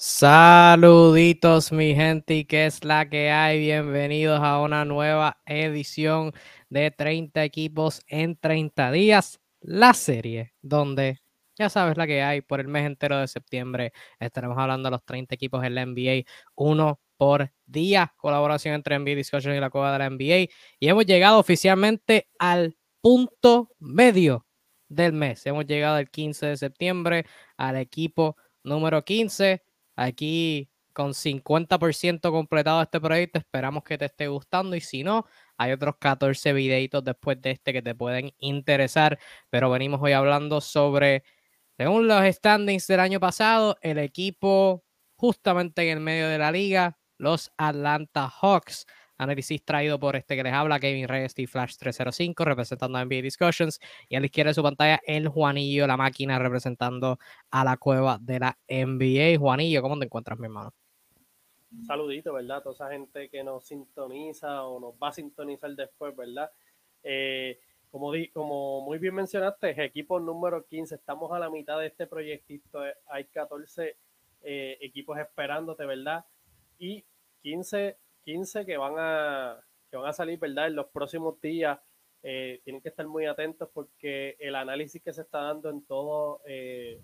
Saluditos mi gente y qué es la que hay. Bienvenidos a una nueva edición de 30 equipos en 30 días. La serie donde ya sabes la que hay por el mes entero de septiembre. Estaremos hablando de los 30 equipos en la NBA, uno por día. Colaboración entre NBA Discussion y la Cueva de la NBA. Y hemos llegado oficialmente al punto medio del mes. Hemos llegado el 15 de septiembre al equipo número 15 aquí con 50% completado este proyecto. Esperamos que te esté gustando y si no, hay otros 14 videitos después de este que te pueden interesar, pero venimos hoy hablando sobre, según los standings del año pasado, el equipo justamente en el medio de la liga, los Atlanta Hawks. Análisis traído por este que les habla, Kevin Reyes y Flash 305, representando a NBA Discussions. Y a la izquierda de su pantalla, el Juanillo, la máquina, representando a la cueva de la NBA. Juanillo, ¿cómo te encuentras, mi hermano? saludito, ¿verdad? Toda esa gente que nos sintoniza o nos va a sintonizar después, ¿verdad? Eh, como, di, como muy bien mencionaste, equipo número 15, estamos a la mitad de este proyectito, hay 14 eh, equipos esperándote, ¿verdad? Y 15 15 que van a, que van a salir, ¿verdad? En los próximos días. Eh, tienen que estar muy atentos porque el análisis que se está dando en todo, eh,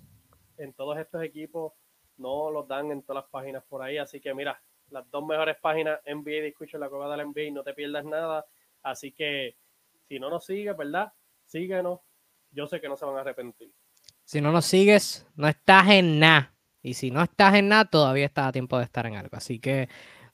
en todos estos equipos no los dan en todas las páginas por ahí. Así que mira, las dos mejores páginas NBA Discussion, la cueva de la NBA y no te pierdas nada. Así que si no nos sigues, ¿verdad? Síguenos. Yo sé que no se van a arrepentir. Si no nos sigues, no estás en nada. Y si no estás en nada, todavía está a tiempo de estar en algo. Así que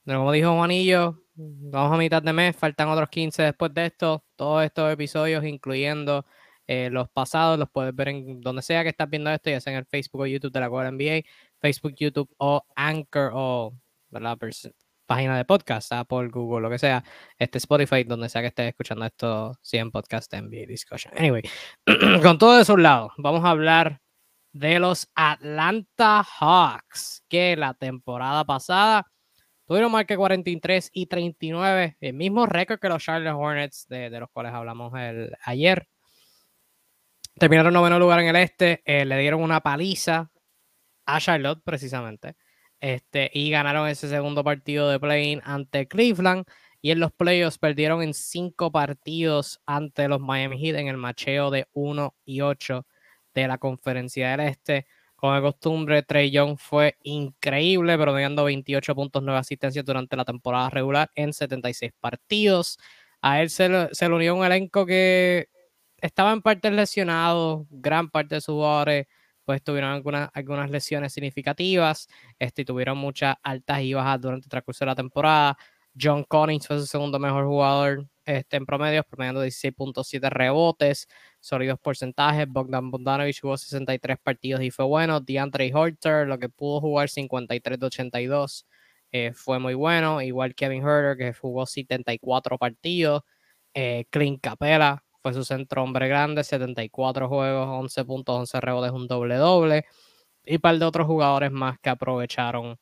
como dijo Juanillo, vamos a mitad de mes, faltan otros 15 después de esto. Todos estos episodios, incluyendo eh, los pasados, los puedes ver en donde sea que estás viendo esto, ya sea en el Facebook o YouTube de la Cueva NBA, Facebook, YouTube o Anchor o la página de podcast, Apple, Google, lo que sea, este Spotify, donde sea que estés escuchando esto, 100 podcast NBA Discussion. Anyway, con todo eso a un lado, vamos a hablar de los Atlanta Hawks, que la temporada pasada Tuvieron marca 43 y 39, el mismo récord que los Charlotte Hornets, de, los cuales hablamos el, ayer. Terminaron noveno lugar en el este, eh, le dieron una paliza a Charlotte precisamente, este, y ganaron ese segundo partido de play-in ante Cleveland. Y en los playoffs perdieron en cinco partidos ante los Miami Heat en el macheo de 1 y 8 de la conferencia del este. Como de costumbre, Trey Young fue increíble, promediando 28 puntos, 9 asistencias durante la temporada regular en 76 partidos. A él se, le unió un elenco que estaba en parte lesionado, gran parte de sus jugadores pues tuvieron algunas, algunas lesiones significativas, este, tuvieron muchas altas y bajas durante el transcurso de la temporada. John Collins fue su segundo mejor jugador este, en promedio, promediando 16.7 rebotes, sólidos porcentajes. Bogdan Bogdanovich jugó 63 partidos y fue bueno. DeAndre Horter, lo que pudo jugar 53 de 82, eh, fue muy bueno. Igual Kevin Herter, que jugó 74 partidos. Eh, Clint Capela fue su centro hombre grande, 74 juegos, 11 puntos, 11 rebotes, un doble-doble. Y un par de otros jugadores más que aprovecharon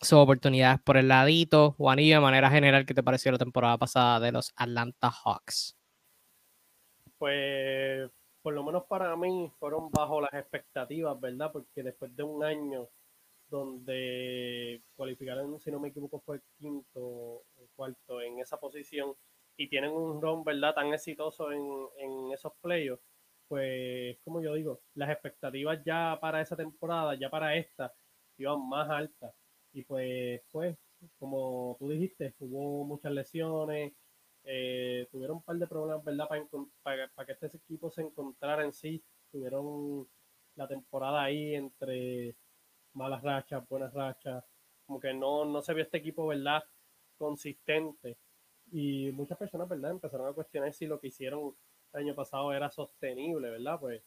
sus oportunidades por el ladito. Juanillo, de manera general, ¿qué te pareció la temporada pasada de los Atlanta Hawks? Pues, por lo menos para mí, fueron bajo las expectativas, ¿verdad? Porque después de un año donde cualificaron, si no me equivoco, fue quinto o cuarto en esa posición y tienen un run, ¿verdad?, tan exitoso en, en esos playoffs, pues, como yo digo, las expectativas ya para esa temporada, ya para esta, iban más altas y pues, pues, como tú dijiste, hubo muchas lesiones, eh, tuvieron un par de problemas, ¿verdad? Para, para, que este equipo se encontrara en sí. Tuvieron la temporada ahí entre malas rachas, buenas rachas. Como que no, no se vio este equipo, ¿verdad? Consistente. Y muchas personas, ¿verdad? Empezaron a cuestionar si lo que hicieron el año pasado era sostenible, ¿verdad? Pues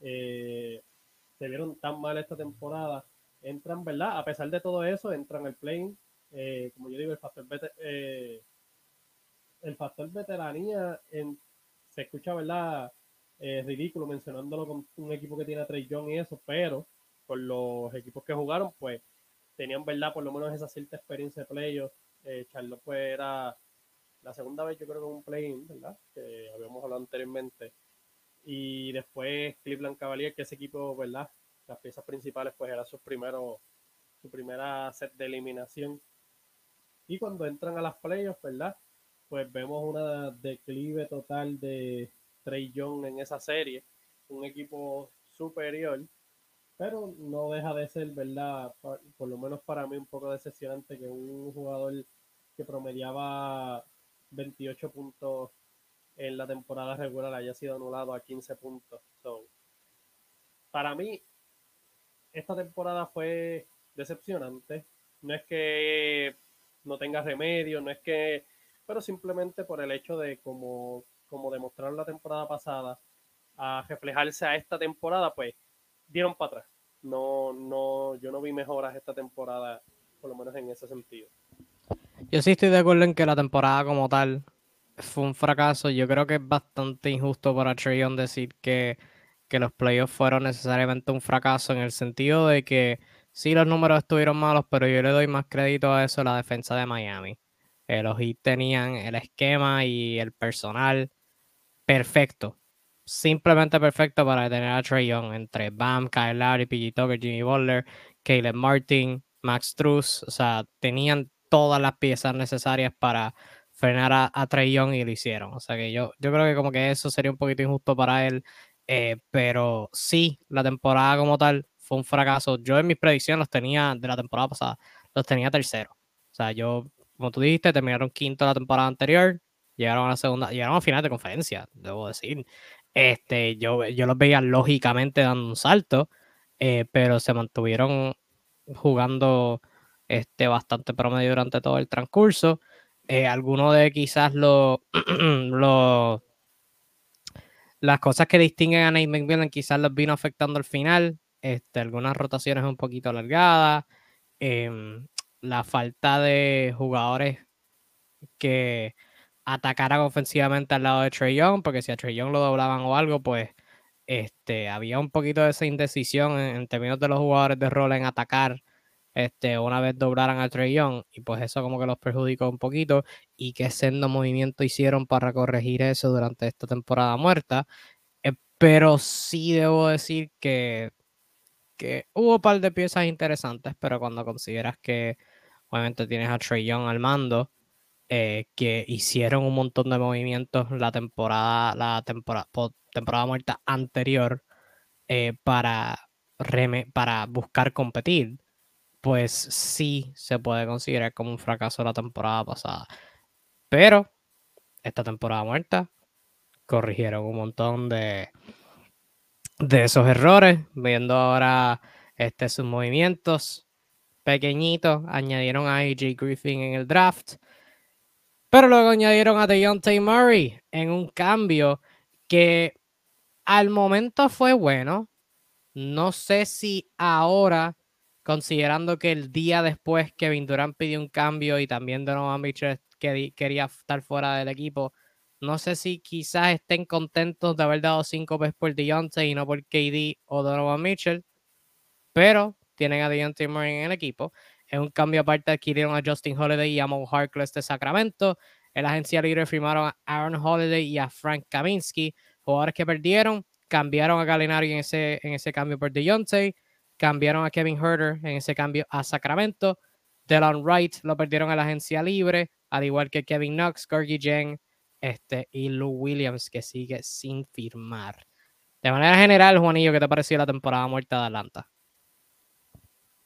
eh, se vieron tan mal esta temporada entran, ¿verdad? A pesar de todo eso, entran al plane. Eh, como yo digo, el factor, eh, el factor veteranía se escucha, ¿verdad? Eh, ridículo mencionándolo con un equipo que tiene a Trey Young y eso, pero con los equipos que jugaron, pues tenían, ¿verdad? Por lo menos esa cierta experiencia de playoff. Eh, Charlotte, pues era la segunda vez, yo creo que un play-in, ¿verdad? Que habíamos hablado anteriormente. Y después Cleveland Cavaliers, que ese equipo, ¿verdad? las piezas principales pues eran sus primeros su primera set de eliminación. Y cuando entran a las playoffs, ¿verdad? Pues vemos una declive total de Trey Young en esa serie. Un equipo superior, pero no deja de ser, ¿verdad? Por, lo menos para mí un poco decepcionante que un jugador que promediaba 28 puntos en la temporada regular haya sido anulado a 15 puntos. para mí, esta temporada fue decepcionante. No es que no tenga remedio, no es que, pero simplemente por el hecho de como, como demostraron la temporada pasada, a reflejarse a esta temporada, pues dieron para atrás. No, no, yo no vi mejoras esta temporada, por lo menos en ese sentido. Yo sí estoy de acuerdo en que la temporada como tal fue un fracaso. Yo creo que es bastante injusto para Trayon decir que, que los playoffs fueron necesariamente un fracaso en el sentido de que sí los números estuvieron malos, pero yo le doy más crédito a eso a la defensa de Miami. Eh, los Heat tenían el esquema y el personal perfecto. Simplemente perfecto para detener a Trey Young entre Bam, Kyle Lowry, PG Tucker, Jimmy Butler, Caleb Martin, Max Truss. O sea, tenían todas las piezas necesarias para frenar a, a Trey Young y lo hicieron. O sea que yo, yo creo que como que eso sería un poquito injusto para él. Eh, pero sí, la temporada como tal fue un fracaso. Yo en mis predicciones los tenía de la temporada pasada, los tenía tercero. O sea, yo, como tú dijiste, terminaron quinto la temporada anterior, llegaron a la segunda, llegaron a final de conferencia, debo decir. Este, yo, yo los veía lógicamente dando un salto, eh, pero se mantuvieron jugando este, bastante promedio durante todo el transcurso. Eh, alguno de quizás los las cosas que distinguen a Nate McMillan quizás los vino afectando al final. Este, algunas rotaciones un poquito alargadas. Em, la falta de jugadores que atacaran ofensivamente al lado de Trey Young, porque si a Trey Young lo doblaban o algo, pues este, había un poquito de esa indecisión en, términos de los jugadores de rol en atacar este, una vez doblaran a Trey Young, y pues eso como que los perjudicó un poquito, y qué sendo movimiento hicieron para corregir eso durante esta temporada muerta. Eh, pero sí debo decir que, que hubo un par de piezas interesantes, pero cuando consideras que obviamente tienes a Trey Young al mando, eh, que hicieron un montón de movimientos la temporada, la temporada, temporada muerta anterior eh, para, para buscar competir, pues sí se puede considerar como un fracaso la temporada pasada. Pero esta temporada muerta corrigieron un montón de, de esos errores, viendo ahora este, sus movimientos pequeñitos, añadieron a AJ Griffin en el draft pero luego añadieron a Deontay Murray en un cambio que al momento fue bueno. No sé si ahora, considerando que el día después Kevin Durant pidió un cambio y también Donovan Mitchell quería estar fuera del equipo, no sé si quizás estén contentos de haber dado cinco veces por Deontay y no por KD o Donovan Mitchell, pero tienen a Deontay Murray en el equipo. En un cambio aparte adquirieron a Justin Holiday y a Mo Harkless de Sacramento. En la agencia libre firmaron a Aaron Holiday y a Frank Kaminsky, jugadores que perdieron. Cambiaron a Gallinari en ese, en ese cambio por Deontay. Cambiaron a Kevin Herter en ese cambio a Sacramento. Delon Wright lo perdieron a la agencia libre, al igual que Kevin Knox, Gorgie Jeng este, y Lou Williams, que sigue sin firmar. De manera general, Juanillo, ¿qué te pareció la temporada muerta de Atlanta?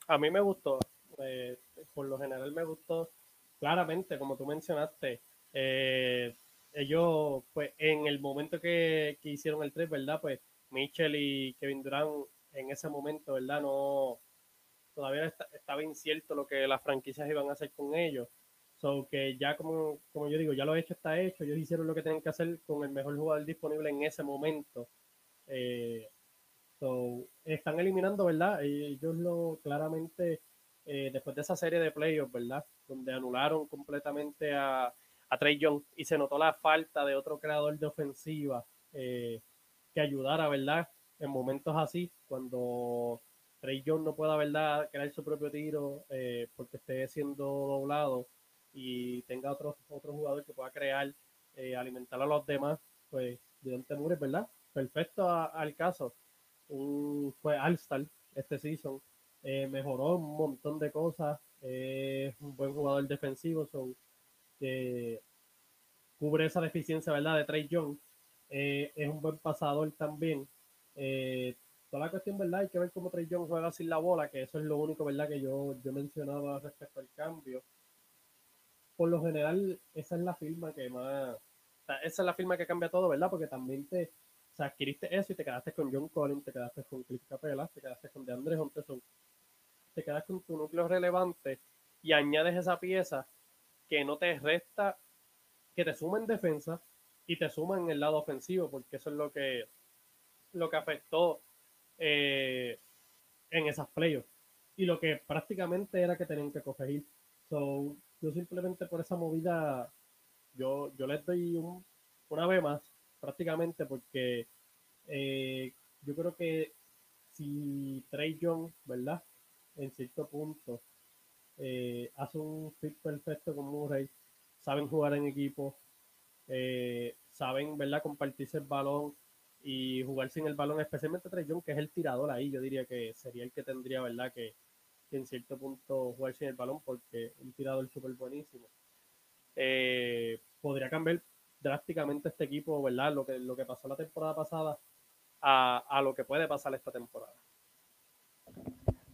A mí me gustó. Eh, por lo general me gustó claramente, como tú mencionaste, eh, ellos, pues en el momento que, hicieron el 3, ¿verdad? Pues Mitchell y Kevin Durant en ese momento, ¿verdad? No, todavía estaba incierto lo que las franquicias iban a hacer con ellos. So que ya como, como yo digo, ya lo hecho está hecho, ellos hicieron lo que tienen que hacer con el mejor jugador disponible en ese momento. Eh, están eliminando, ¿verdad? Ellos lo claramente eh, después de esa serie de playoffs, ¿verdad? Donde anularon completamente a, Trey Young y se notó la falta de otro creador de ofensiva eh, que ayudara, ¿verdad? En momentos así, cuando Trey Young no pueda, ¿verdad?, crear su propio tiro eh, porque esté siendo doblado y tenga otro, otro jugador que pueda crear, alimentar a los demás, pues de Mures, ¿verdad? Perfecto al caso. Un, fue All-Star este season eh, mejoró un montón de cosas, es un buen jugador defensivo, son, cubre esa deficiencia, ¿verdad? De Trey Young, es un buen pasador también. toda la cuestión, ¿verdad? Hay que ver cómo Trey Young juega sin la bola, que eso es lo único, ¿verdad? Que yo, yo mencionaba respecto al cambio. Por lo general, esa es la firma que más, esa es la firma que cambia todo, ¿verdad? Porque también te, sea, adquiriste eso y te quedaste con John Collins, te quedaste con Cliff Capela, te quedaste con DeAndre Hunterson, te quedas con tu núcleo relevante y añades esa pieza que no te resta, que te suma en defensa y te suma en el lado ofensivo, porque eso es lo que, lo que afectó eh, en esas playoffs. Y lo que prácticamente era que tenían que coger. So, yo simplemente por esa movida, yo, yo les doy un, una vez más prácticamente porque eh, yo creo que si Trey Young, ¿verdad? En cierto punto, eh, hace un fit perfecto con Murray, saben jugar en equipo, eh, saben, ¿verdad? Compartirse el balón y jugar sin el balón, especialmente Trey Young, que es el tirador ahí, yo diría que sería el que tendría, ¿verdad? Que, en cierto punto jugar sin el balón porque un tirador súper buenísimo. podría cambiar drásticamente este equipo, ¿verdad? Lo que, lo que pasó la temporada pasada a, lo que puede pasar esta temporada.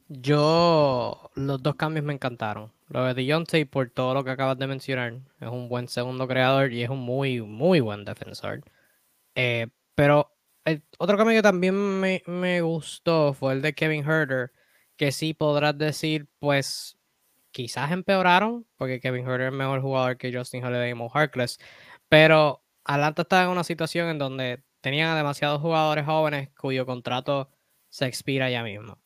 Yo, los dos cambios me encantaron. Lo de Deontay, por todo lo que acabas de mencionar, es un buen segundo creador y es un muy, muy buen defensor. Eh, pero el otro cambio que también me, me, gustó fue el de Kevin Herter, que sí podrás decir, pues quizás empeoraron, porque Kevin Herter es mejor jugador que Justin Holiday y Mo Harkless, pero Atlanta estaba en una situación en donde tenían demasiados jugadores jóvenes cuyo contrato se expira ya mismo.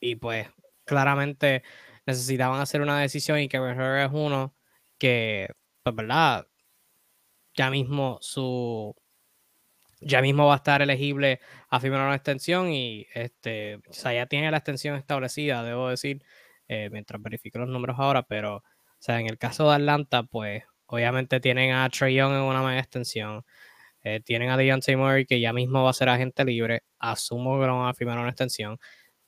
Y pues claramente necesitaban hacer una decisión y que mejor es uno que, pues verdad, ya mismo su ya mismo va a estar elegible a firmar una extensión y este, o sea, ya tiene la extensión establecida, debo decir, eh, mientras verifico los números ahora, pero o sea, en el caso de Atlanta, pues Obviamente tienen a Trey Young en una mega extensión. Eh, tienen a Deontay Murray que ya mismo va a ser agente libre. Asumo que no van a firmar una extensión.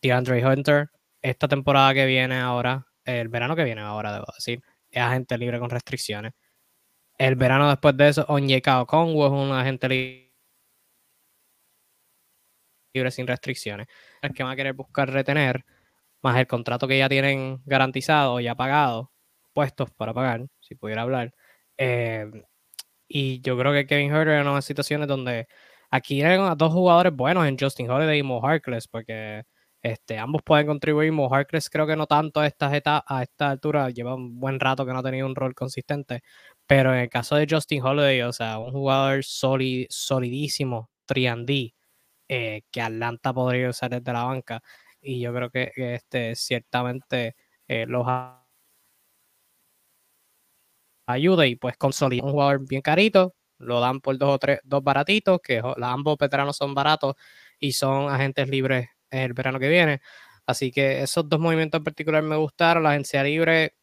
DeAndre Hunter, esta temporada que viene ahora, el verano que viene ahora, debo decir, es agente libre con restricciones. El verano después de eso, Onyeka Okongwu es un agente libre sin restricciones. Es que van a querer buscar retener, más el contrato que ya tienen garantizado o ya pagado, puestos para pagar, si pudiera hablar. Eh, y yo creo que Kevin Herter en unas situaciones donde aquí hay dos jugadores buenos en Justin Holiday y Mo Harkless, porque este, ambos pueden contribuir. Mo Harkless creo que no tanto a esta, a esta altura, lleva un buen rato que no ha tenido un rol consistente, pero en el caso de Justin Holiday, o sea, un jugador solid, solidísimo, 3D, eh, que Atlanta podría usar desde la banca, y yo creo que, este, ciertamente eh, los ayuda y pues consolida un jugador bien carito, lo dan por dos o tres, dos baratitos, que ambos veteranos son baratos y son agentes libres el verano que viene. Así que esos dos movimientos en particular me gustaron. La agencia libre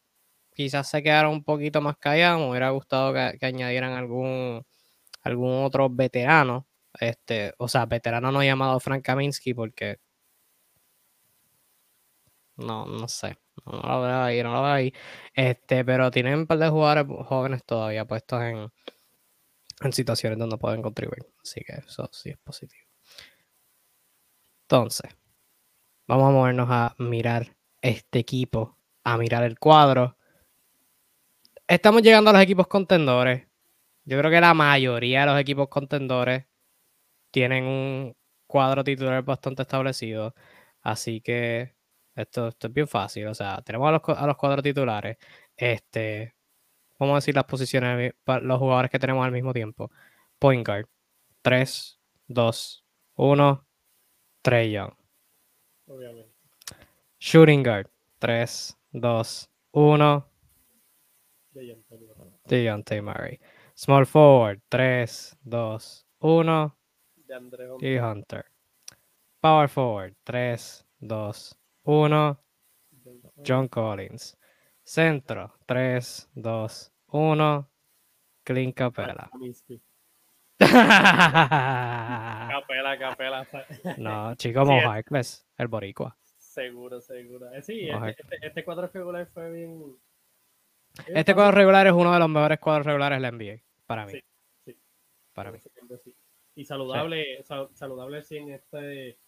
quizás se quedaron un poquito más callados. Me hubiera gustado que, añadieran algún, algún otro veterano. Este, o sea, veterano no llamado Frank Kaminsky porque no, no sé. No lo veo ahí, no lo veo ahí. Este, pero tienen un par de jugadores jóvenes todavía puestos en, en situaciones donde pueden contribuir. Así que eso sí es positivo. Entonces, vamos a movernos a mirar este equipo, a mirar el cuadro. Estamos llegando a los equipos contendores. Yo creo que la mayoría de los equipos contendores tienen un cuadro titular bastante establecido. Así que esto, es bien fácil. O sea, tenemos a los, a los cuadros titulares. Este, vamos a decir las posiciones, los jugadores que tenemos al mismo tiempo. Point guard. 3, 2, 1. Trey Young. Obviamente. Shooting guard. 3, 2, 1. Deontay Murray. Small forward. 3, 2, 1. Y Hunter. Power forward. 3, 2, 1. John Collins. Centro. 3, 2, 1. Clint Capela. capela, capela. no, chico, sí, Mo el boricua. Seguro, seguro. Eh, sí, este, este, este, cuadro regular fue bien. este cuadro regular es uno de los mejores cuadros regulares de la NBA, para mí. Sí, sí. Para mí. Y saludable, saludable sí en este.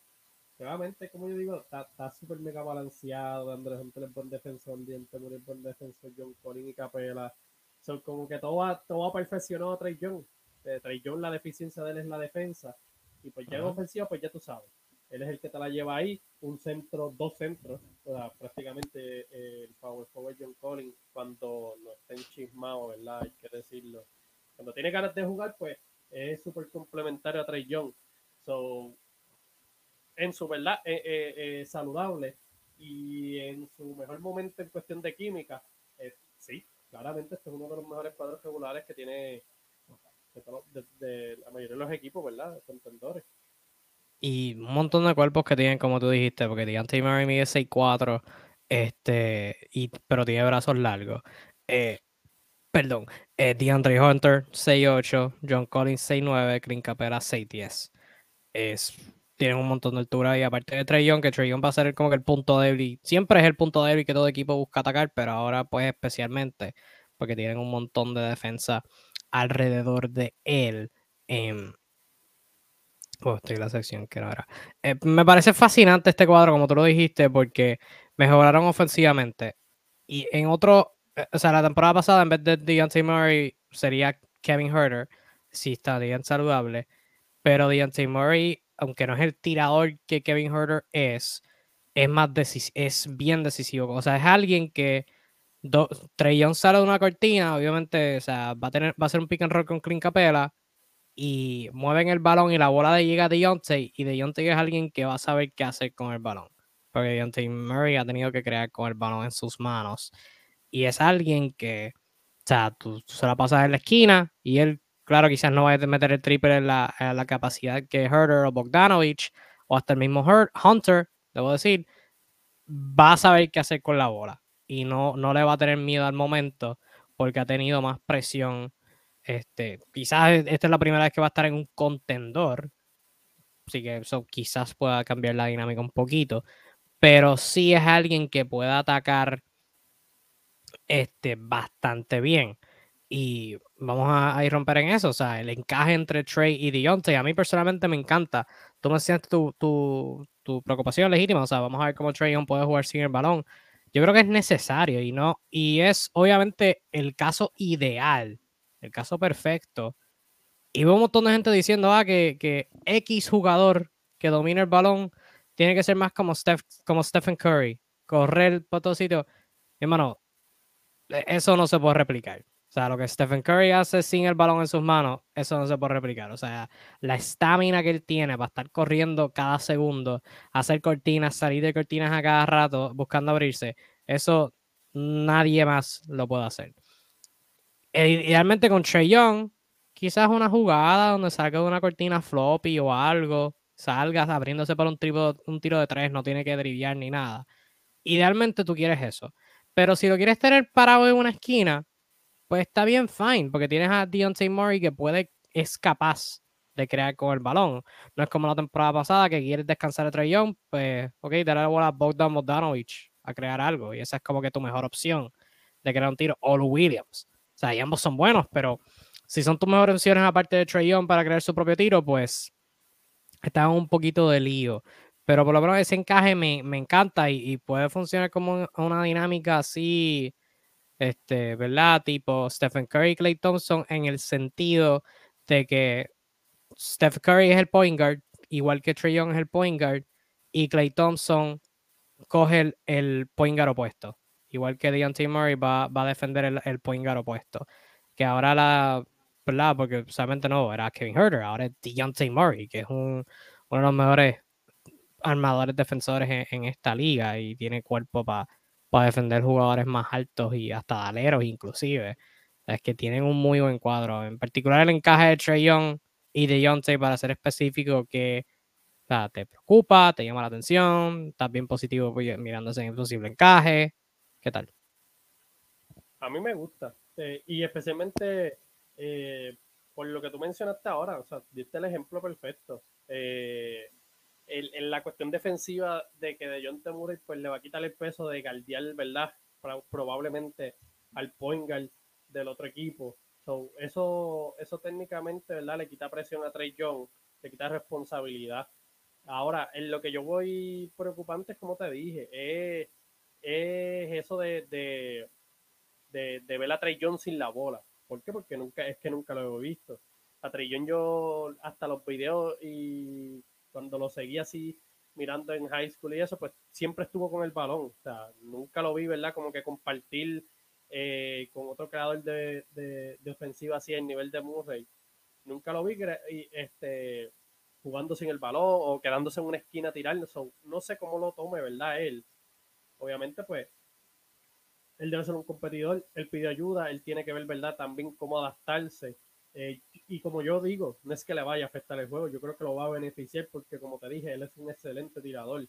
Nuevamente, como yo digo, está súper mega balanceado. Andrés Hunter es buen defensor, Diente muy buen defensor, John Collin y Capela. Son como que todo va, todo va perfeccionado a Trey Young. Eh, Trey Young, la deficiencia de él es la defensa. Y pues ya en ofensiva, pues ya tú sabes. Él es el que te la lleva ahí, un centro, dos centros, o sea, prácticamente eh, el power forward John Collins cuando no está enchismado, ¿verdad? Hay que decirlo. Cuando tiene ganas de jugar, pues es súper complementario a Trey Young. So, en su verdad, eh, eh, saludable y en su mejor momento en cuestión de química, sí, claramente este es uno de los mejores cuadros regulares que tiene de, la mayoría de los equipos, ¿verdad? Contendores. Y un montón de cuerpos que tienen, como tú dijiste, porque Deontay Murray mide 6'4", este, y, pero tiene brazos largos. Eh, perdón, eh, DeAndre Hunter 6'8", John Collins 6'9", Clint Capela 6'10". Es, tienen un montón de altura y aparte de Trey Young, que Trey va a ser como que el punto débil, siempre es el punto débil que todo equipo busca atacar, pero ahora pues especialmente porque tienen un montón de defensa alrededor de él. Eh, estoy en la sección que era. Eh, me parece fascinante este cuadro, como tú lo dijiste, porque mejoraron ofensivamente. Y en otro, eh, o sea, la temporada pasada, en vez de Deontay Murray, sería Kevin Herter, si está bien saludable. Pero Deontay Murray, aunque no es el tirador que Kevin Herter es, es, más es bien decisivo. O sea, es alguien que Young sale de una cortina, obviamente, o sea, va a, tener, va a ser un pick and roll con Clint Capela y mueven el balón y la bola de llega a Deontay y Deontay es alguien que va a saber qué hacer con el balón. Porque Deontay Murray ha tenido que crear con el balón en sus manos. Y es alguien que, o sea, tú, se la pasas en la esquina y él, claro, quizás no va a meter el triple en la, capacidad que Herder o Bogdanovich o hasta el mismo Hunter, debo decir, va a saber qué hacer con la bola. Y no, no le va a tener miedo al momento porque ha tenido más presión este, quizás esta es la primera vez que va a estar en un contendor. Así que eso quizás pueda cambiar la dinámica un poquito. Pero sí es alguien que pueda atacar este, bastante bien. Y vamos a, ir romper en eso. O sea, el encaje entre Trey y Deontay. A mí personalmente me encanta. Tú me sientes tu, tu, tu, preocupación legítima. O sea, vamos a ver cómo Trey puede jugar sin el balón. Yo creo que es necesario y no. Y es obviamente el caso ideal el caso perfecto. Y veo un montón de gente diciendo ah, que, que X jugador que domina el balón tiene que ser más como, Steph, como Stephen Curry, correr por todo sitio. Hermano, e, eso no se puede replicar. O sea, lo que Stephen Curry hace sin el balón en sus manos, eso no se puede replicar. O sea, la estamina que él tiene para estar corriendo cada segundo, hacer cortinas, salir de cortinas a cada rato, buscando abrirse, eso nadie más lo puede hacer. Eh, idealmente con Trey Young, quizás una jugada donde salga de una cortina floppy o algo, salgas abriéndose para un, un tiro de tres, no tiene que driviar ni nada. Idealmente tú quieres eso. Pero si lo quieres tener parado en una esquina, pues está bien, fine, porque tienes a Deontay Murray que puede, es capaz de crear con el balón. No es como la temporada pasada que quieres descansar a Trey Young, pues, ok, darle la bola a Bogdan Bogdanovich a crear algo. Y esa es como que tu mejor opción de crear un tiro. O Williams. O sea, y ambos son buenos, pero si son tus mejores opciones aparte de Trey Young para crear su propio tiro, pues está un poquito de lío. Pero por lo menos ese encaje me, encanta y, puede funcionar como una dinámica así, este, ¿verdad? Tipo Stephen Curry y Clay Thompson en el sentido de que Stephen Curry es el point guard, igual que Trey Young es el point guard, y Clay Thompson coge el, el point guard opuesto igual que Deontay Murray va, va a defender el, el point guard opuesto. Que ahora la, ¿verdad? Porque solamente no, era Kevin Herter, ahora es Deontay Murray, que es un, uno de los mejores armadores defensores en, esta liga y tiene cuerpo para defender jugadores más altos y hasta daleros inclusive. Es que tienen un muy buen cuadro. En particular el encaje de Trey Young y de Deontay, para ser específico, que te preocupa, te llama la atención, estás bien positivo pues, mirándose en el posible encaje. ¿Qué tal? A mí me gusta. Eh, y especialmente eh, por lo que tú mencionaste ahora, o sea, diste el ejemplo perfecto. Eh, en la cuestión defensiva de que de John Murray pues le va a quitar el peso de guardiar, ¿verdad? Probablemente al point del otro equipo. eso, eso técnicamente, ¿verdad? Le quita presión a Trey Young, le quita responsabilidad. Ahora, en lo que yo voy preocupante es como te dije, es, eso de, de, de, ver a Trey Young sin la bola. ¿Por qué? Porque nunca, es que nunca lo he visto. A Trey Young yo hasta los videos y cuando lo seguí así mirando en high school y eso, pues siempre estuvo con el balón. Nunca lo vi, ¿verdad? Como que compartir eh, con otro creador de, de, ofensiva así el nivel de Murray. Nunca lo vi este, jugando sin el balón o quedándose en una esquina tirando. no sé cómo lo tome, ¿verdad? Él. Obviamente, pues, él debe ser un competidor, él pide ayuda, él tiene que ver, ¿verdad? También cómo adaptarse eh, y como yo digo, no es que le vaya a afectar el juego, yo creo que lo va a beneficiar porque como te dije, él es un excelente tirador.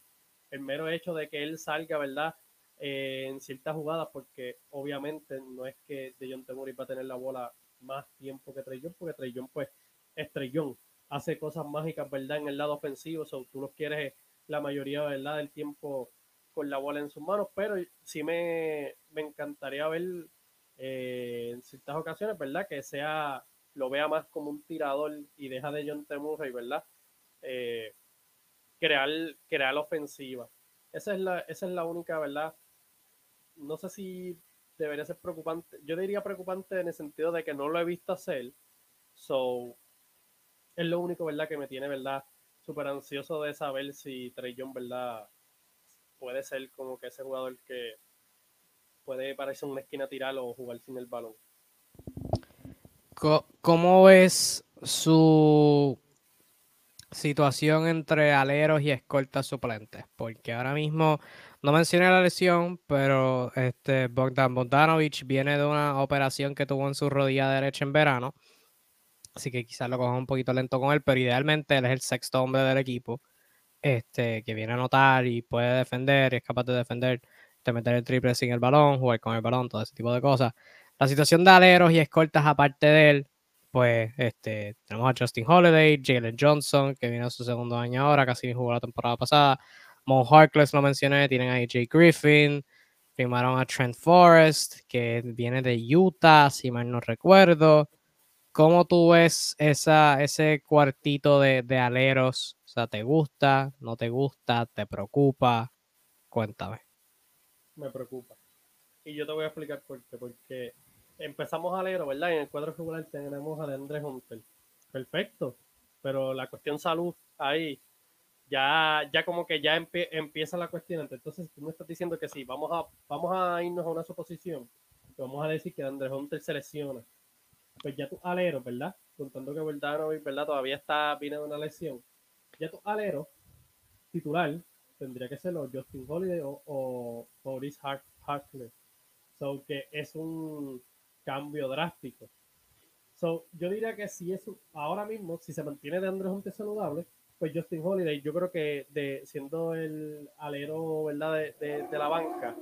El mero hecho de que él salga, ¿verdad? Eh, en ciertas jugadas, porque obviamente no es que Dejon Temuris va a tener la bola más tiempo que Trellón, porque Trellón pues es Trellón, hace cosas mágicas, ¿verdad? En el lado ofensivo, o tú los quieres la mayoría, ¿verdad? Del tiempo con la bola en sus manos, pero sí me, encantaría ver eh, en ciertas ocasiones, ¿verdad? Que sea lo vea más como un tirador y deja de John T. ¿verdad? Eh, crear, crear ofensiva. Esa es, la, esa es la única, ¿verdad? No sé si debería ser preocupante. Yo diría preocupante en el sentido de que no lo he visto hacer. So, es lo único, ¿verdad? Que me tiene, ¿verdad? Súper ansioso de saber si Trey John, ¿verdad? Puede ser como que ese jugador que puede parecer una esquina tirar o jugar sin el balón. ¿Cómo ves su situación entre aleros y escoltas suplentes? Porque ahora mismo no mencioné la lesión, pero este Bogdan Bogdanovich viene de una operación que tuvo en su rodilla derecha en verano. Así que quizás lo cojan un poquito lento con él, pero idealmente él es el sexto hombre del equipo. Este, que viene a anotar y puede defender, y es capaz de defender, de meter el triple sin el balón, jugar con el balón, todo ese tipo de cosas. La situación de aleros y escoltas aparte de él, pues este, tenemos a Justin Holiday, Jalen Johnson, que viene a su segundo año ahora, casi jugó la temporada pasada. Mo Harkless lo mencioné, tienen a AJ Griffin, firmaron a Trent Forrest, que viene de Utah, si mal no recuerdo. ¿Cómo tú ves esa, ese cuartito de, de aleros? O sea, ¿te gusta? ¿No te gusta? ¿Te preocupa? Cuéntame. Me preocupa. Y yo te voy a explicar por qué. Porque empezamos a leer, ¿verdad? En el cuadro regular tenemos a Deandre Hunter. Perfecto. Pero la cuestión salud ahí, ya, ya como que ya empieza la cuestión. Entonces tú me estás diciendo que sí, vamos a, vamos a irnos a una suposición. Vamos a decir que Deandre Hunter se lesiona. Pues ya tu alero, ¿verdad? Contando que Bogdanovic, ¿verdad? Todavía está, viene de una lesión. Ya tu alero titular tendría que ser Justin Holiday o, o Boris Hartley. So que es un cambio drástico. So, yo diría que si eso ahora mismo, si se mantiene de Andrés Hunter saludable, pues Justin Holiday, yo creo que de, siendo el alero ¿verdad? De, de, la banca,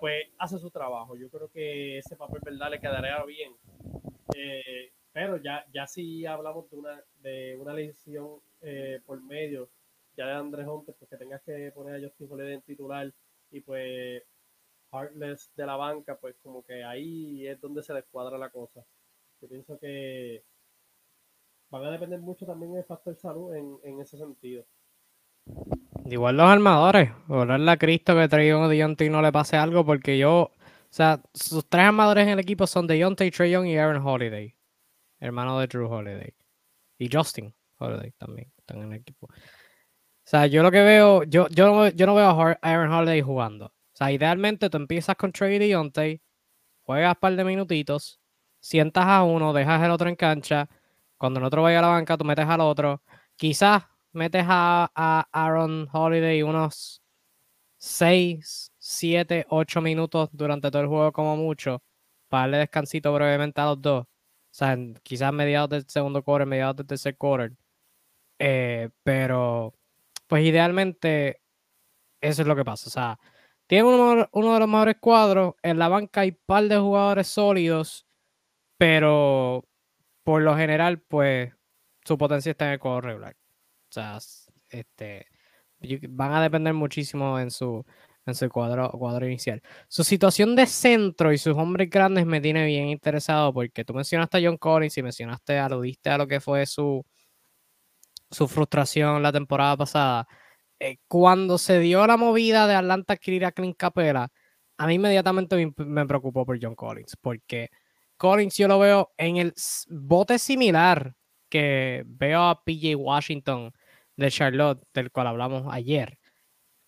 pues hace su trabajo. Yo creo que ese papel ¿verdad? le quedaría bien. Eh, pero ya, ya si hablamos de una, de una lesión eh, por medio, ya de Andrés Hunter, pues que tengas que poner a Justin Holiday en titular y pues De la banca, pues como que ahí es donde se descuadra la cosa. Yo pienso que van a depender mucho también del factor salud en, en ese sentido. Igual los armadores, orarle a Cristo que traiga Deontay y no le pase algo, porque yo, o sea, sus tres armadores en el equipo son Deontay, Trey Young y Aaron Holiday, hermano de Drew Holiday. Y Justin Holiday también están en el equipo. O sea, yo lo que veo, yo, yo, yo no veo a Aaron Holiday jugando. O sea, idealmente tú empiezas con Trey Deontay, juegas un par de minutitos, sientas a uno, dejas el otro en cancha. Cuando el otro vaya a la banca, tú metes al otro. Quizás metes a, Aaron Holiday unos 6, 7, 8 minutos durante todo el juego como mucho, para darle descansito brevemente a los dos. O sea, quizás mediados del segundo quarter, mediados del tercer quarter. Eh, pero, pues idealmente, eso es lo que pasa. O sea, tiene uno, de los mejores cuadros. En la banca hay un par de jugadores sólidos, pero por lo general, pues su potencia está en el cuadro regular. O sea, este, van a depender muchísimo en su, en su cuadro, cuadro inicial. Su situación de centro y sus hombres grandes me tiene bien interesado porque tú mencionaste a John Collins y mencionaste, aludiste a lo que fue su, su frustración la temporada pasada. Eh, cuando se dio la movida de Atlanta adquirir a Clint Capela, a mí inmediatamente me, me, preocupó por John Collins, porque Collins yo lo veo en el bote similar que veo a PJ Washington de Charlotte, del cual hablamos ayer.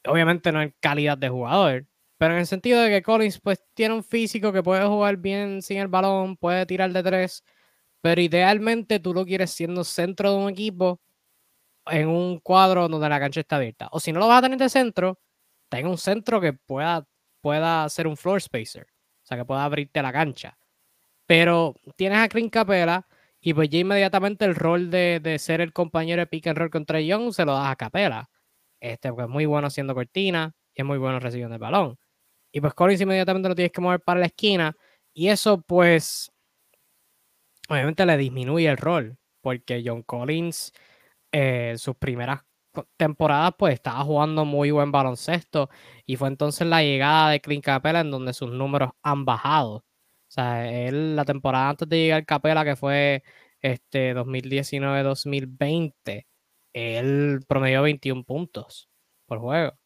Obviamente no en calidad de jugador, pero en el sentido de que Collins pues tiene un físico que puede jugar bien sin el balón, puede tirar de tres, pero idealmente tú lo quieres siendo centro de un equipo en un cuadro donde la cancha está abierta. O si no lo vas a tener de centro, ten un centro que pueda, pueda ser un floor spacer. O sea, que pueda abrirte la cancha. Pero tienes a Clint Capela y pues ya inmediatamente el rol de, ser el compañero de pick and roll contra Young se lo das a Capela. Este, porque es muy bueno haciendo cortina y es muy bueno recibiendo el balón. Y pues Collins inmediatamente lo tienes que mover para la esquina. Y eso pues obviamente le disminuye el rol. Porque John Collins eh, sus primeras temporadas pues estaba jugando muy buen baloncesto y fue entonces la llegada de Clint Capela en donde sus números han bajado. O sea, él la temporada antes de llegar Capela que fue este 2019-2020, él promedió 21 puntos por juego.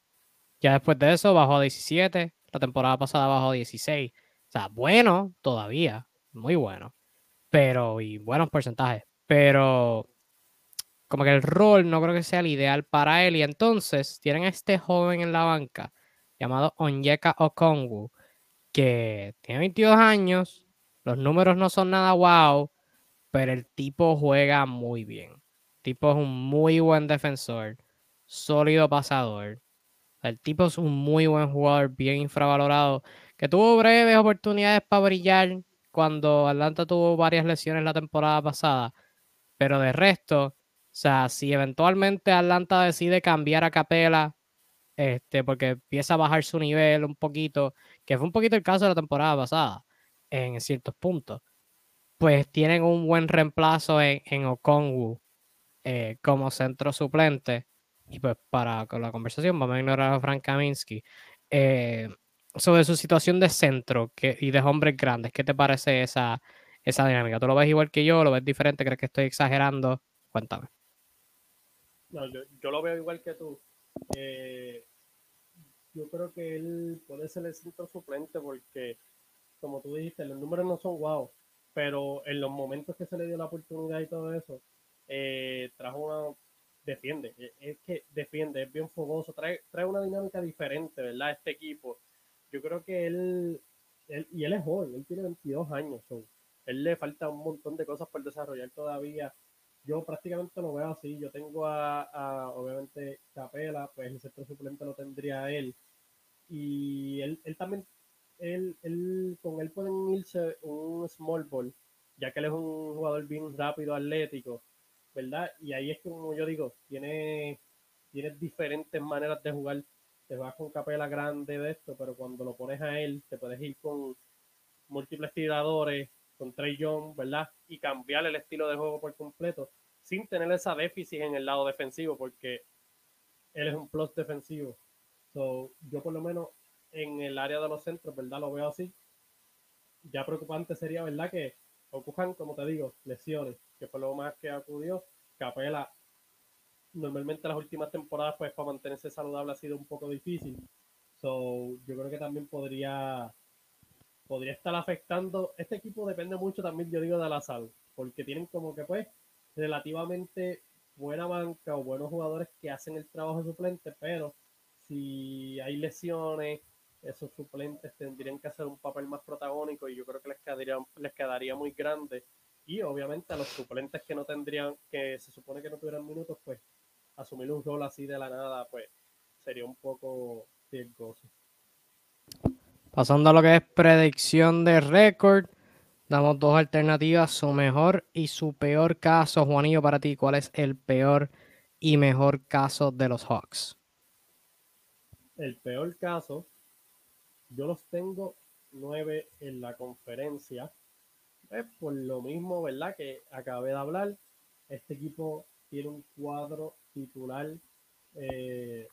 Ya después de eso bajó a 17, la temporada pasada bajó a 16. O sea, bueno todavía, muy bueno. Pero, y buenos porcentajes. Pero como que el rol no creo que sea el ideal para él. Y entonces tienen a este joven en la banca llamado Onyeka Okongwu, que tiene 22 años, los números no son nada wow, pero el tipo juega muy bien. El tipo es un muy buen defensor, sólido pasador. El tipo es un muy buen jugador, bien infravalorado, que tuvo breves oportunidades para brillar cuando Atlanta tuvo varias lesiones la temporada pasada, pero de resto o sea, si eventualmente Atlanta decide cambiar a Capela, este, porque empieza a bajar su nivel un poquito, que fue un poquito el caso de la temporada pasada, en ciertos puntos, pues tienen un buen reemplazo en, en Okongwu eh, como centro suplente. Y pues para con la conversación vamos a ignorar a Frank Kaminsky. Eh, sobre su situación de centro y de hombres grandes, ¿qué te parece esa, esa dinámica? ¿Tú lo ves igual que yo? ¿Lo ves diferente? ¿Crees que estoy exagerando? Cuéntame. No, yo, lo veo igual que tú. Eh, yo creo que él puede ser el centro suplente porque, como tú dijiste, los números no son guau, pero en los momentos que se le dio la oportunidad y todo eso, eh, trajo una. Defiende, e, es que defiende, es bien fogoso, trae, trae una dinámica diferente, ¿verdad? Este equipo. Yo creo que él, él y él es joven, él tiene 22 años, él le falta un montón de cosas por desarrollar todavía yo prácticamente lo veo así. Yo tengo a, obviamente, Capela, pues el sector suplente lo tendría él. Y él, él también, él, él, con él pueden irse un small ball, ya que él es un jugador bien rápido, atlético, ¿verdad? Y ahí es como yo digo, tiene, tiene diferentes maneras de jugar. Te vas con Capela grande de esto, pero cuando lo pones a él, te puedes ir con múltiples tiradores, con Trey Young, ¿verdad? Y cambiar el estilo de juego por completo sin tener esa déficit en el lado defensivo, porque él es un plus defensivo. So, yo por lo menos en el área de los centros, ¿verdad? Lo veo así. Ya preocupante sería, ¿verdad? Que ocurran, como te digo, lesiones, que fue lo más que acudió. Capela, normalmente las últimas temporadas, pues para mantenerse saludable ha sido un poco difícil. So, yo creo que también podría podría estar afectando. Este equipo depende mucho también, yo digo, de la salud, porque tienen como que, pues, relativamente buena banca o buenos jugadores que hacen el trabajo suplente, pero si hay lesiones, esos suplentes tendrían que hacer un papel más protagónico y yo creo que les quedaría, les quedaría muy grande. Y obviamente a los suplentes que no tendrían, que se supone que no tuvieran minutos, pues asumir un rol así de la nada, pues sería un poco riesgoso. Pasando a lo que es predicción de récord, damos dos alternativas, su mejor y su peor caso. Juanillo, para ti, ¿cuál es el peor y mejor caso de los Hawks? El peor caso, yo los tengo nueve en la conferencia. Es por lo mismo, ¿verdad? Que acabé de hablar. Este equipo tiene un cuadro titular eh,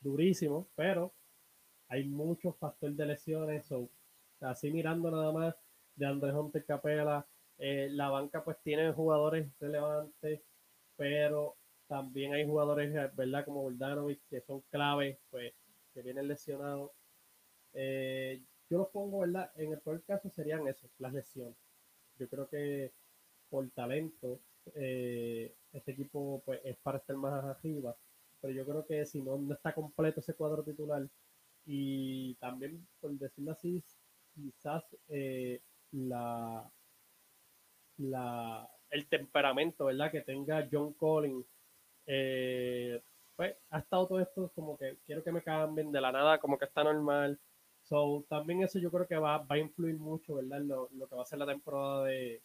durísimo, pero hay muchos factores de lesiones. así mirando nada más de Andrés Hunter Capela, eh, la banca pues tiene jugadores relevantes, pero también hay jugadores, ¿verdad? Como Bordanovic, que son claves, pues, que vienen lesionados. Eh, yo los pongo, ¿verdad? En el peor caso serían esos, las lesiones. Yo creo que por talento, eh, este equipo pues, es para estar más arriba, pero yo creo que si no, no está completo ese cuadro titular, y también, por decirlo así, quizás eh, la, la, el temperamento, ¿verdad? Que tenga John Collins, eh, pues ha estado todo esto como que quiero que me cambien de la nada, como que está normal. So, también eso yo creo que va, va a influir mucho, ¿verdad? Lo, lo que va a ser la temporada de,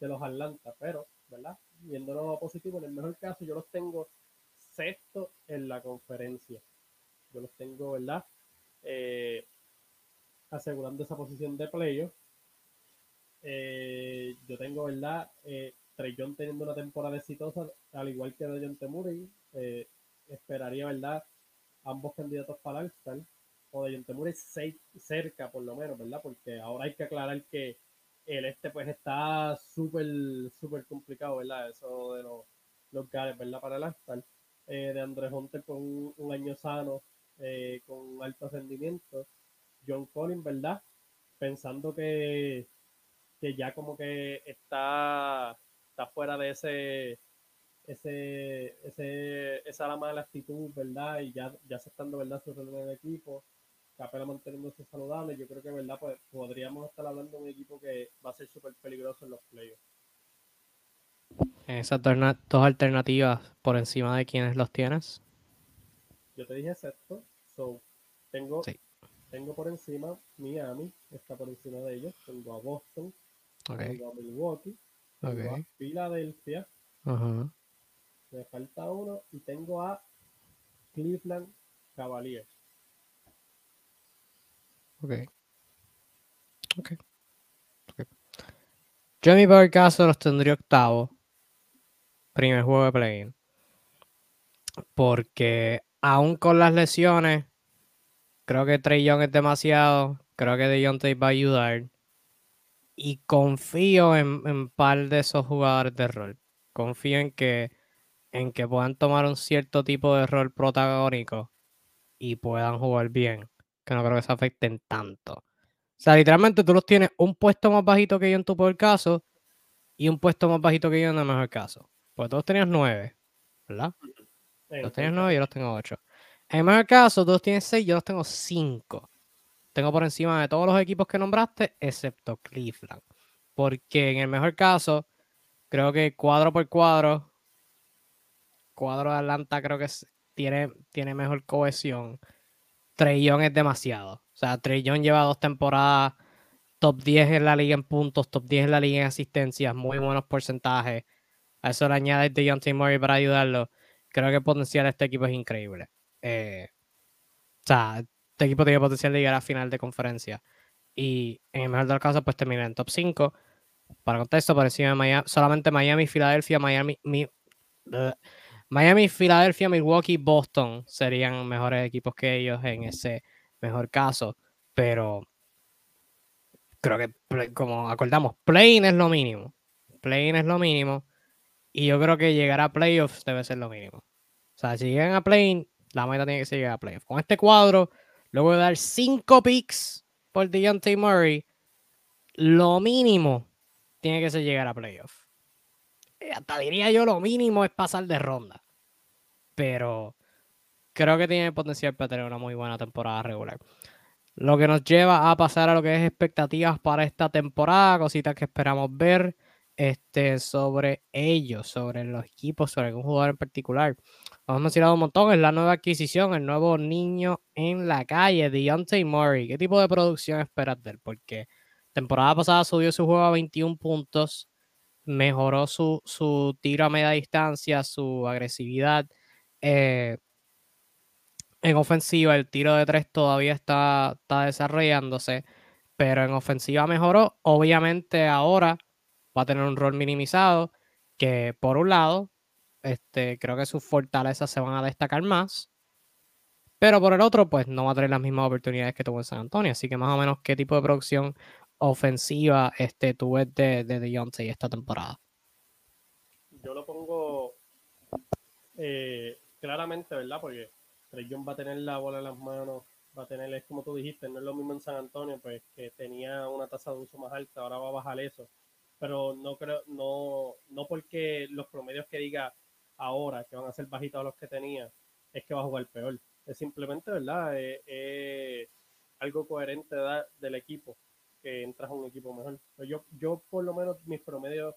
de los Atlanta, pero, ¿verdad? Viéndolo lo positivo, en el mejor caso yo los tengo sexto en la conferencia. Yo los tengo, ¿verdad? Eh, asegurando esa posición de playoff. Eh, yo tengo, ¿verdad? Eh, Trey teniendo una temporada exitosa, al igual que John Temuri. Eh, esperaría, ¿verdad? Ambos candidatos para el. O de John Temuri cerca, por lo menos, ¿verdad? Porque ahora hay que aclarar que el este, pues, está súper, súper complicado, ¿verdad? Eso de los, los ¿verdad? Para el All-Star. de Andrés Hunter con un año sano eh, con alto rendimiento. John Collins, ¿verdad? Pensando que, que ya como que está, está fuera de ese, ese, ese, esa mala actitud, ¿verdad? Y ya, ya aceptando, ¿verdad? Su rol en el equipo, Capela manteniéndose saludable, yo creo que, ¿verdad? Pues podríamos estar hablando de un equipo que va a ser súper peligroso en los playoffs. Esas dos alternativas por encima de quienes los tienes. Yo te dije sexto. So, tengo, tengo por encima Miami, está por encima de ellos. Tengo a Boston, tengo a Milwaukee, tengo a Filadelfia. Me falta uno y tengo a Cleveland Cavaliers. Ok. Ok. okay. Yo en mi peor caso los tendría octavo. Primer juego de play Porque aún con las lesiones, creo que Trey Young es demasiado. Creo que Deontay va a ayudar. Y confío en, un par de esos jugadores de rol. Confío en que, en que puedan tomar un cierto tipo de rol protagónico y puedan jugar bien. Que no creo que se afecten tanto. O sea, literalmente tú los tienes un puesto más bajito que yo en tu peor caso y un puesto más bajito que yo en el mejor caso. Pues todos tenías nueve, ¿verdad? Los tienes 9, yo los tengo 8. En el mejor caso, tú tienes 6, yo los tengo 5. Tengo por encima de todos los equipos que nombraste, excepto Cleveland. Porque en el mejor caso, creo que cuadro por cuadro, cuadro de Atlanta creo que tiene, tiene mejor cohesión. Young es demasiado. O sea, Young lleva dos temporadas top 10 en la liga en puntos, top 10 en la liga en asistencias, muy buenos porcentajes. A eso le añades Deontay Murray para ayudarlo creo que el potencial de este equipo es increíble. Eh, o sea, este equipo tiene potencial de llegar a final de conferencia. Y en el mejor de los casos, pues terminar en top 5. Para contexto, por encima de Miami, solamente Miami, Filadelfia, Miami, Miami, Filadelfia, Milwaukee, Boston serían mejores equipos que ellos en ese mejor caso. Pero creo que, como acordamos, playing es lo mínimo. Playing es lo mínimo. Y yo creo que llegar a playoffs debe ser lo mínimo. O sea, si llegan a play la meta tiene que ser llegar a playoffs. Con este cuadro, luego de dar 5 picks por Deontay Murray, lo mínimo tiene que ser llegar a playoffs. Eh, hasta diría yo, lo mínimo es pasar de ronda. Pero creo que tiene potencial para tener una muy buena temporada regular. Lo que nos lleva a pasar a lo que es expectativas para esta temporada, cositas que esperamos ver este, sobre ellos, sobre los equipos, sobre algún jugador en particular. Hemos mencionado un montón, es la nueva adquisición, el nuevo niño en la calle, Deontay Murray. ¿Qué tipo de producción esperas de él? Porque temporada pasada subió su juego a 21 puntos, mejoró su, su tiro a media distancia, su agresividad. Eh, en ofensiva, el tiro de tres todavía está, está desarrollándose, pero en ofensiva mejoró. Obviamente ahora va a tener un rol minimizado que por un lado este, creo que sus fortalezas se van a destacar más. Pero por el otro, pues no va a tener las mismas oportunidades que tuvo en San Antonio. Así que más o menos, ¿qué tipo de producción ofensiva este, tú ves de, de Deontay esta temporada? Yo lo pongo eh, claramente, ¿verdad? Porque Trey va a tener la bola en las manos, va a tener, es como tú dijiste, no es lo mismo en San Antonio, pues que tenía una tasa de uso más alta, ahora va a bajar eso. Pero no creo, no, no porque los promedios que diga ahora, que van a ser bajitos a los que tenía, es que va a jugar peor. Es simplemente, ¿verdad? Es, algo coherente del equipo, que entras a un equipo mejor. yo, yo por lo menos mis promedios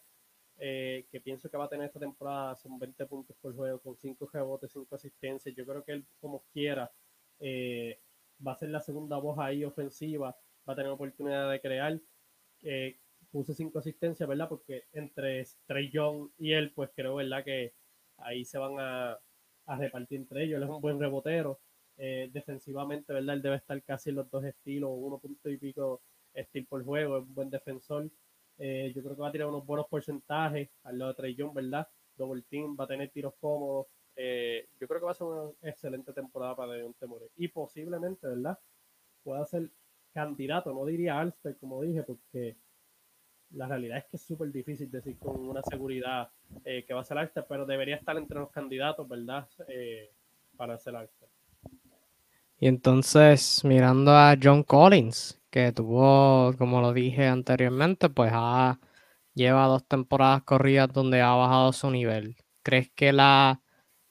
eh, que pienso que va a tener esta temporada son 20 puntos por juego, con 5 rebotes, 5 asistencias. Yo creo que él, como quiera, eh, va a ser la segunda voz ahí ofensiva, va a tener oportunidad de crear. Eh, puse 5 asistencias, ¿verdad? Porque entre Trey Young y él, pues creo, ¿verdad? Que ahí se van a, repartir entre ellos. Él es un buen rebotero. defensivamente, ¿verdad? Él debe estar casi en los dos estilos, uno punto y pico estilo por juego, es un buen defensor. Eh, yo creo que va a tirar unos buenos porcentajes al lado de Trey Young, ¿verdad? Double team, va a tener tiros cómodos. Eh, yo creo que va a ser una excelente temporada para Deontay Murray. Y posiblemente, ¿verdad? Pueda ser candidato, no diría Alster, como dije, porque la realidad es que es súper difícil decir con una seguridad eh, que va a ser Alster, pero debería estar entre los candidatos, ¿verdad? para ser Alster. Y entonces, mirando a John Collins, que tuvo, como lo dije anteriormente, pues ha, lleva dos temporadas corridas donde ha bajado su nivel. ¿Crees que la,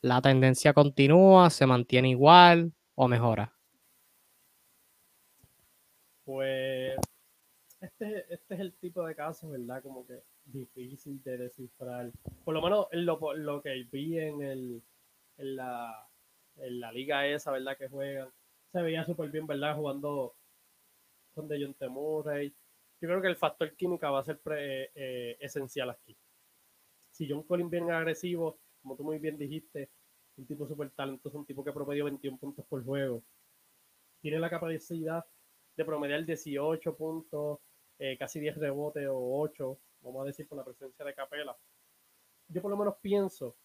la tendencia continúa, se mantiene igual o mejora? Pues este, este es el tipo de caso, ¿verdad? Como que difícil de descifrar. Por lo menos lo, lo que vi en, el, en, la, en la liga esa, ¿verdad? Que juegan, se veía súper bien, ¿verdad? Jugando con John. Yo creo que el factor química va a ser eh, esencial aquí. Si John Collins viene agresivo, como tú muy bien dijiste, un tipo súper talentoso, un tipo que promedió 21 puntos por juego. Tiene la capacidad de promediar 18 puntos, eh, casi 10 rebotes o 8, vamos a decir, por la presencia de Capela. Yo por lo menos pienso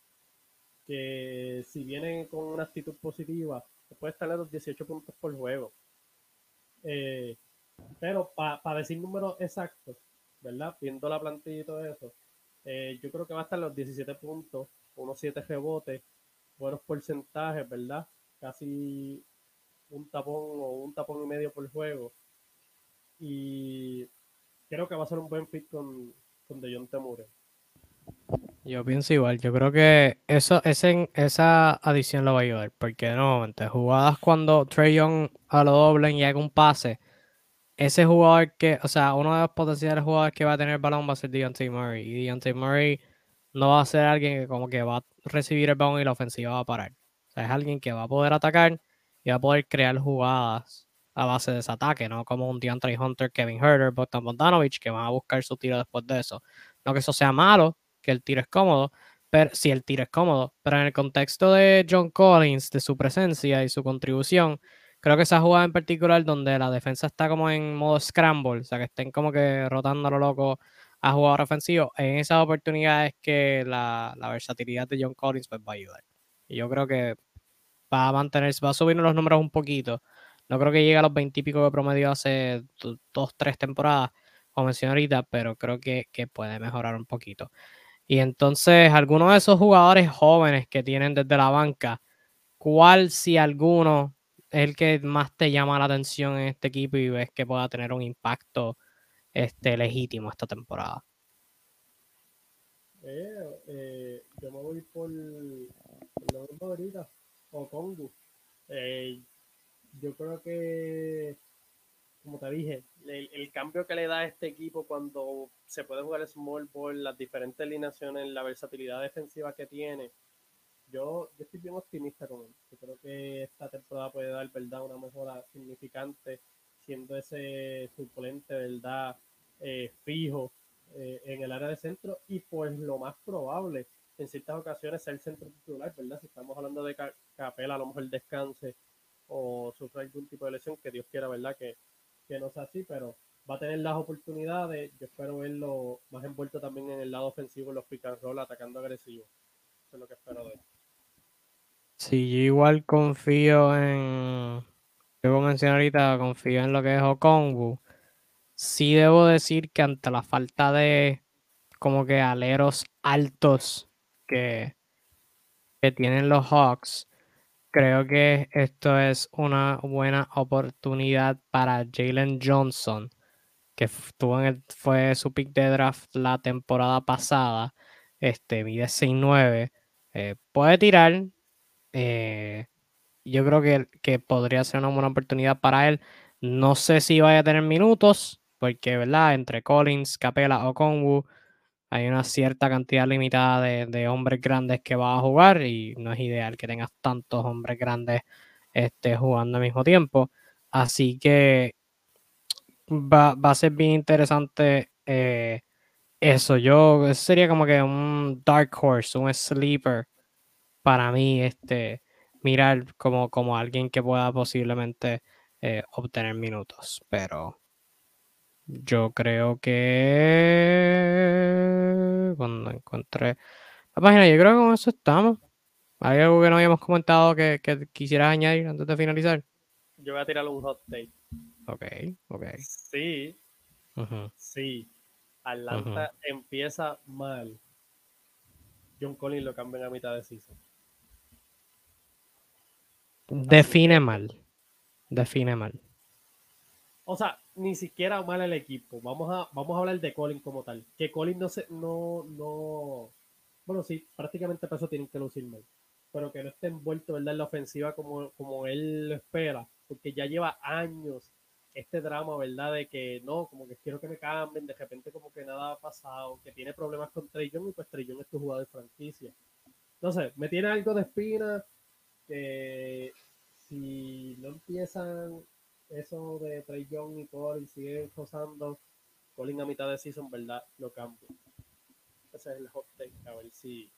que si viene con una actitud positiva, puede estar a los 18 puntos por juego. Eh, pero para decir números exactos, ¿verdad? Viendo la plantilla y todo eso, eh, yo creo que va a estar los 17 puntos, unos 7 rebotes, buenos porcentajes, ¿verdad? Casi un tapón o un tapón y medio por juego. Y creo que va a ser un buen fit con, con Dejon Temure. Yo pienso igual, yo creo que eso, ese, esa adición lo va a ayudar, porque nuevamente, jugadas cuando Trey Young a lo doble y haga un pase, ese jugador que, o sea, uno de los potenciales jugadores que va a tener el balón va a ser Deontay Murray. Y Deontay Murray no va a ser alguien que como que va a recibir el balón y la ofensiva va a parar. O sea, es alguien que va a poder atacar y va a poder crear jugadas a base de ese ataque, ¿no? Como un DeAndre Hunter, Kevin Herter, Bogdan Bogdanovich, que van a buscar su tiro después de eso. No que eso sea malo, que el tiro es cómodo, pero si el tiro es cómodo, pero en el contexto de John Collins, de su presencia y su contribución, Creo que esa jugada en particular donde la defensa está como en modo scramble, o sea, que estén como que rotando a lo loco a jugador ofensivo, en esas oportunidades que la, versatilidad de John Collins pues, va a ayudar. Y yo creo que va a mantenerse, va a subir los números un poquito. No creo que llegue a los 20 y pico de promedio hace dos, tres temporadas, como mencioné ahorita, pero creo que, que puede mejorar un poquito. Y entonces, algunos de esos jugadores jóvenes que tienen desde la banca, ¿cuál, si alguno, es el que más te llama la atención en este equipo y ves que pueda tener un impacto este, legítimo esta temporada? Eh, eh, yo me voy por, lo mismo ahorita, o Congo. Eh, yo creo que, como te dije, el, cambio que le da a este equipo cuando se puede jugar small ball, las diferentes alineaciones, la versatilidad defensiva que tiene, yo, estoy bien optimista con él. Yo creo que esta temporada puede dar, ¿verdad?, una mejora significante, siendo ese suplente, ¿verdad?, eh, fijo eh, en el área de centro y pues lo más probable en ciertas ocasiones ser el centro titular, ¿verdad? Si estamos hablando de Capela, a lo mejor descanse o sufra algún tipo de lesión, que Dios quiera, ¿verdad? Que, que no sea así, pero va a tener las oportunidades. Yo espero verlo más envuelto también en el lado ofensivo, en los pick and roll, atacando agresivo. Eso es lo que espero de él. Sí, yo igual confío en. Debo mencionar ahorita, confío en lo que es Okongu. Sí debo decir que ante la falta de como que aleros altos que, que tienen los Hawks, creo que esto es una buena oportunidad para Jalen Johnson, que estuvo en el, fue su pick de draft la temporada pasada. Este, mide 6'9. Eh, puede tirar. eh, yo creo que, que podría ser una buena oportunidad para él. No sé si vaya a tener minutos, porque, ¿verdad? Entre Collins, Capela o Conwu hay una cierta cantidad limitada de, hombres grandes que va a jugar y no es ideal que tengas tantos hombres grandes este, jugando al mismo tiempo. Así que va, a ser bien interesante eh, eso. Yo sería como que un dark horse, un sleeper para mí, este, mirar como, como alguien que pueda posiblemente eh, obtener minutos. Pero yo creo que cuando encontré la página, yo creo que con eso estamos. ¿Hay algo que no habíamos comentado que, que quisieras añadir antes de finalizar? Yo voy a tirar un hot take. Ok, ok. Sí, sí. Atlanta empieza mal. John Collins lo cambian a mitad de season. Define mal. Define mal. O sea, ni siquiera mal el equipo. Vamos a, vamos a hablar de Collins como tal. Que Collins no se, no, no. Bueno, sí, prácticamente por eso tienen que lucir mal. Pero que no esté envuelto, ¿verdad? En la ofensiva como, como él lo espera. Porque ya lleva años este drama, ¿verdad? De que no, como que quiero que me cambien, de repente como que nada ha pasado, que tiene problemas con Trey y pues Trey Young es tu jugador de franquicia. No sé, me tiene algo de espina que si no empiezan eso de Trey Young y Colin siguen rozando, Colin a mitad de season, ¿verdad? Lo cambio. Ese es el hot take, a ver si.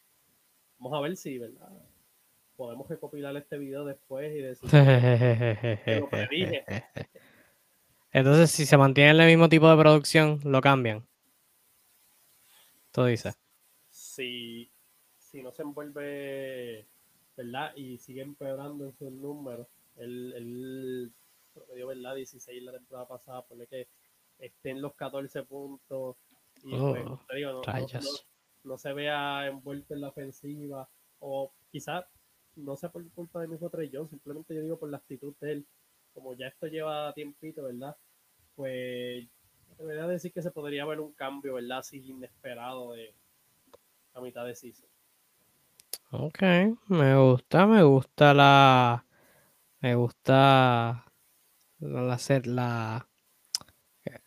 Vamos a ver si, ¿verdad? Podemos recopilar este video después y decir. lo predije. Entonces, si se mantiene el mismo tipo de producción, lo cambian. Tú dices. si, si no se envuelve, ¿verdad? Y sigue empeorando en sus números. Él, él promedió, ¿verdad? 16 la temporada pasada, pone que esté en los 14 puntos. Y pues, Oh, te digo, no, no- rayos. no- no se vea envuelto en la ofensiva. O quizás no sea por culpa del mismo Trey simplemente yo digo por la actitud de él. Como ya esto lleva tiempito, ¿verdad? Pues debería decir que se podría ver un cambio, ¿verdad? Así inesperado de a mitad de season. Ok, me gusta, me gusta la. Me gusta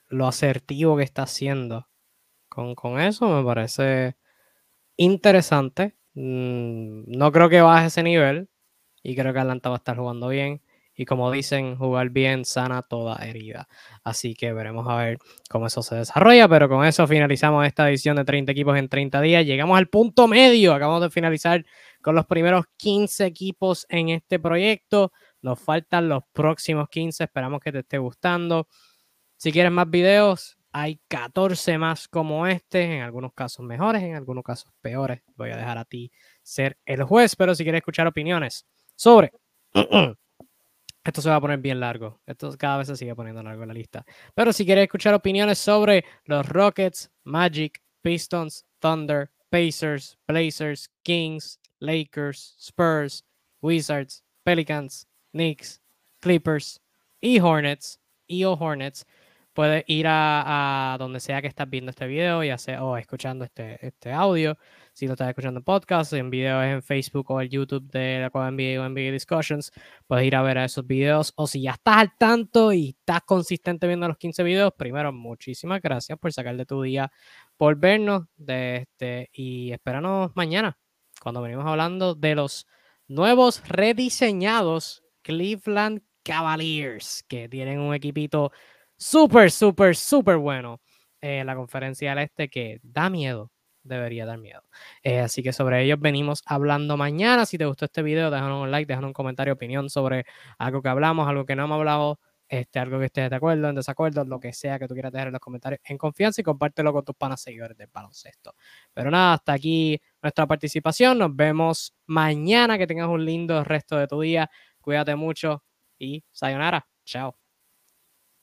lo asertivo que está haciendo. Con, con eso me parece interesante. Mm, No creo que baje ese nivel. Y creo que Atlanta va a estar jugando bien. Y como dicen, jugar bien sana toda herida. Así que veremos a ver cómo eso se desarrolla. Pero con eso finalizamos esta edición de 30 equipos en 30 días. Llegamos al punto medio. Acabamos de finalizar con los primeros 15 equipos en este proyecto. Nos faltan los próximos 15. Esperamos que te esté gustando. Si quieres más videos, hay 14 más como este, en algunos casos mejores, en algunos casos peores. Voy a dejar a ti ser el juez, pero si quieres escuchar opiniones sobre... Esto se va a poner bien largo. Esto cada vez se sigue poniendo largo en la lista. Pero si quieres escuchar opiniones sobre los Rockets, Magic, Pistons, Thunder, Pacers, Blazers, Kings, Lakers, Spurs, Wizards, Pelicans, Knicks, Clippers y Hornets, y o Hornets, puedes ir a, donde sea que estás viendo este video, ya sea o escuchando este, este audio. Si lo estás escuchando en podcast, en videos en Facebook o en YouTube de la Cueva NBA o NBA Discussions, puedes ir a ver esos videos. O si ya estás al tanto y estás consistente viendo los 15 videos, primero, muchísimas gracias por sacar de tu día por vernos de este, y espéranos mañana cuando venimos hablando de los nuevos rediseñados Cleveland Cavaliers, que tienen un equipito súper, súper, súper bueno en la conferencia del este que da miedo, debería dar miedo. Eh, así que sobre ellos venimos hablando mañana. Si te gustó este video, déjanos un like, déjanos un comentario, opinión sobre algo que hablamos, algo que no hemos hablado. este, algo que estés de acuerdo, en desacuerdo, lo que sea que tú quieras dejar en los comentarios en confianza y compártelo con tus panas seguidores del baloncesto. Pero nada, hasta aquí nuestra participación. Nos vemos mañana. Que tengas un lindo resto de tu día. Cuídate mucho y sayonara. Chao.